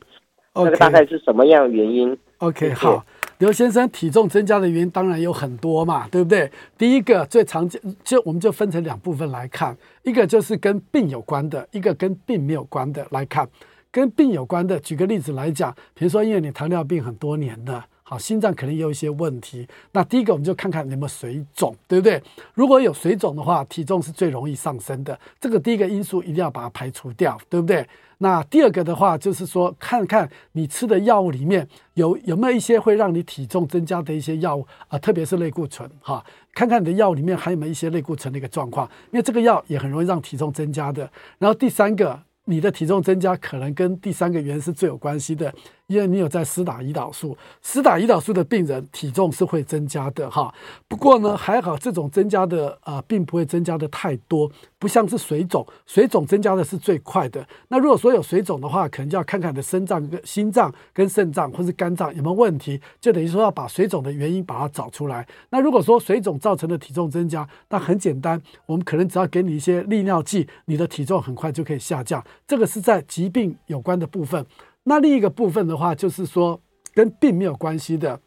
那个大概是什么样的原因？OK，好。刘先生体重增加的原因当然有很多嘛，对不对？第一个最常见，就我们就分成两部分来看，一个就是跟病有关的，一个跟病没有关的来看。跟病有关的，举个例子来讲，比如说因为你糖尿病很多年了，好，心脏可能也有一些问题。那第一个我们就看看有没有水肿，对不对？如果有水肿的话，体重是最容易上升的。这个第一个因素一定要把它排除掉，对不对？那第二个的话，就是说，看看你吃的药物里面有有没有一些会让你体重增加的一些药物啊，特别是类固醇哈，看看你的药里面还有没有一些类固醇的一个状况，因为这个药也很容易让体重增加的。然后第三个，你的体重增加可能跟第三个原因是最有关系的，因为你有在施打胰岛素，施打胰岛素的病人体重是会增加的哈。不过呢，还好这种增加的啊、呃，并不会增加的太多，不像是水肿，水肿增加的是最快的。那如果说有水肿的话，可能就要看看你的肾脏、跟心脏、跟肾脏或是肝脏有没有问题，就等于说要把水肿的原因把它找出来。那如果说水肿造成的体重增加，那很简单，我们可能只要给你一些利尿剂，你的体重很快就可以下降。这个是在疾病有关的部分。那另一个部分的话，就是说跟病没有关系的，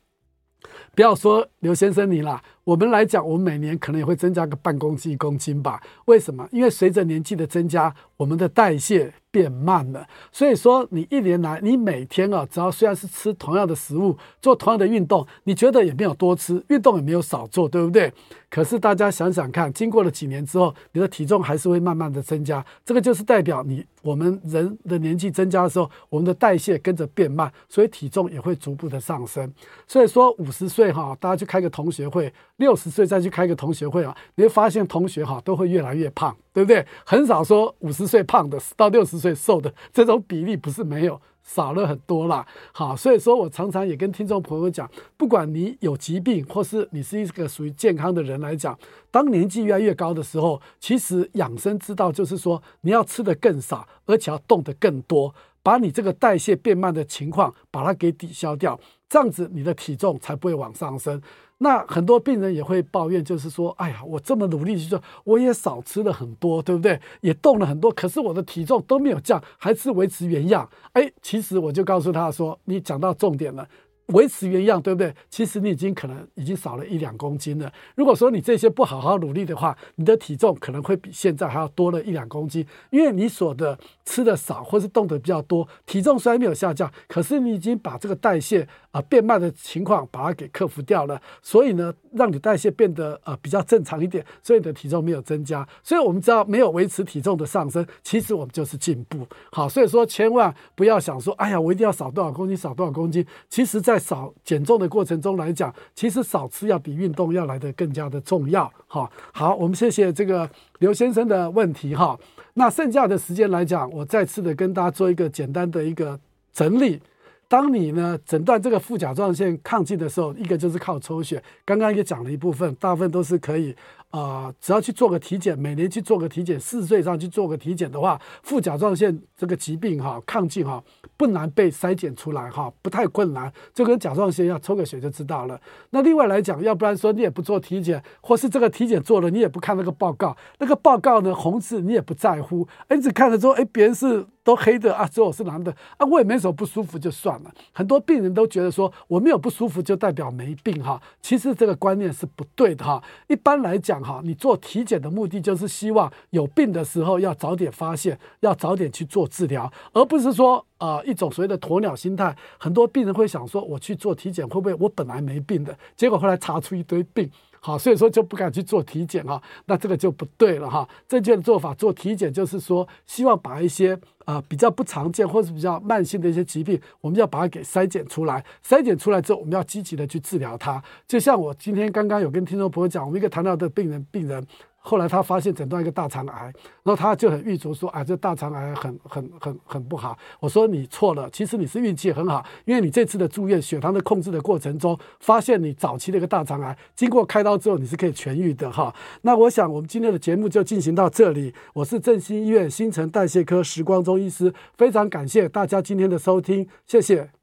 不要说刘先生你啦。我们来讲，我们每年可能也会增加个半公斤一公斤吧？为什么？因为随着年纪的增加，我们的代谢变慢了。所以说，你一年来，你每天啊，只要虽然是吃同样的食物，做同样的运动，你觉得也没有多吃，运动也没有少做，对不对？可是大家想想看，经过了几年之后，你的体重还是会慢慢的增加。这个就是代表你我们人的年纪增加的时候，我们的代谢跟着变慢，所以体重也会逐步的上升。所以说，五十岁哈，大家去开个同学会。六十岁再去开个同学会啊，你会发现同学哈都会越来越胖，对不对？很少说五十岁胖的到六十岁瘦的这种比例不是没有，少了很多啦。好，所以说我常常也跟听众朋友讲，不管你有疾病或是你是一个属于健康的人来讲，当年纪越来越高的时候，其实养生之道就是说你要吃得更少，而且要动得更多，把你这个代谢变慢的情况把它给抵消掉，这样子你的体重才不会往上升。那很多病人也会抱怨，就是说，哎呀，我这么努力去做，我也少吃了很多，对不对？也动了很多，可是我的体重都没有降，还是维持原样。哎，其实我就告诉他说，你讲到重点了。维持原样，对不对？其实你已经可能已经少了一两公斤了。如果说你这些不好好努力的话，你的体重可能会比现在还要多了一两公斤，因为你所的吃的少或是动的比较多，体重虽然没有下降，可是你已经把这个代谢啊、变慢的情况把它给克服掉了，所以呢，让你代谢变得呃比较正常一点，所以你的体重没有增加。所以我们知道没有维持体重的上升，其实我们就是进步。好，所以说千万不要想说，哎呀，我一定要少多少公斤，少多少公斤。其实，在少减重的过程中来讲，其实少吃要比运动要来的更加的重要。哈，好，我们谢谢这个刘先生的问题哈。那剩下的时间来讲，我再次的跟大家做一个简单的一个整理。当你呢诊断这个副甲状腺亢进的时候，一个就是靠抽血，刚刚也讲了一部分，大部分都是可以。啊、只要去做个体检，每年去做个体检，四十岁以上去做个体检的话，副甲状腺这个疾病哈，亢进哈，不难被筛检出来哈，不太困难，就跟甲状腺一样，抽个血就知道了。那另外来讲，要不然说你也不做体检，或是这个体检做了，你也不看那个报告，那个报告呢红字你也不在乎，你只看着说，哎，别人是都黑的啊，只有我是蓝的啊，我也没什么不舒服就算了。很多病人都觉得说我没有不舒服就代表没病哈，其实这个观念是不对的哈。一般来讲。哈，你做体检的目的就是希望有病的时候要早点发现，要早点去做治疗，而不是说呃一种所谓的鸵鸟心态。很多病人会想说，我去做体检会不会我本来没病的，结果后来查出一堆病。好，所以说就不敢去做体检哈，那这个就不对了哈。正确的做法做体检就是说，希望把一些啊、呃、比较不常见或是比较慢性的一些疾病，我们要把它给筛检出来。筛检出来之后，我们要积极的去治疗它。就像我今天刚刚有跟听众朋友讲，我们一个糖尿的病人，病人。后来他发现诊断一个大肠癌，然后他就很郁卒说：“啊，这大肠癌很很很很不好。”我说：“你错了，其实你是运气很好，因为你这次的住院血糖的控制的过程中，发现你早期的一个大肠癌，经过开刀之后你是可以痊愈的哈。”那我想我们今天的节目就进行到这里。我是振兴医院新陈代谢科时光中医师，非常感谢大家今天的收听，谢谢。